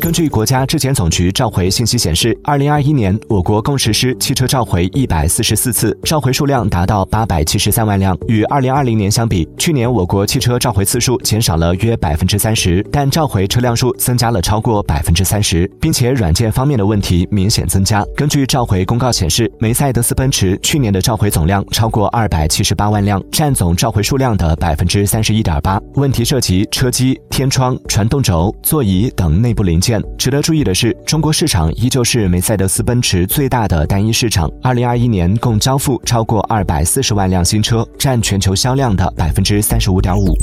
根据国家质检总局召回信息显示，二零二一年我国共实施汽车召回一百四十四次，召回数量达到八百七十三万辆。与二零二零年相比，去年我国汽车召回次数减少了约百分之三十，但召回车辆数增加了超过百分之三十，并且软件方面的问题明显增加。根据召回公告显示，梅赛德斯奔驰去年的召回总量超过二百七十八万辆，占总召回数量的百分之三十一点八。问题涉及车机、天窗、传动轴、座椅等内部零件值得注意的是中国市场依旧是梅赛德斯奔驰最大的单一市场。二零二一年共交付超过二百四十万辆新车占全球销量的百分之三十五点五。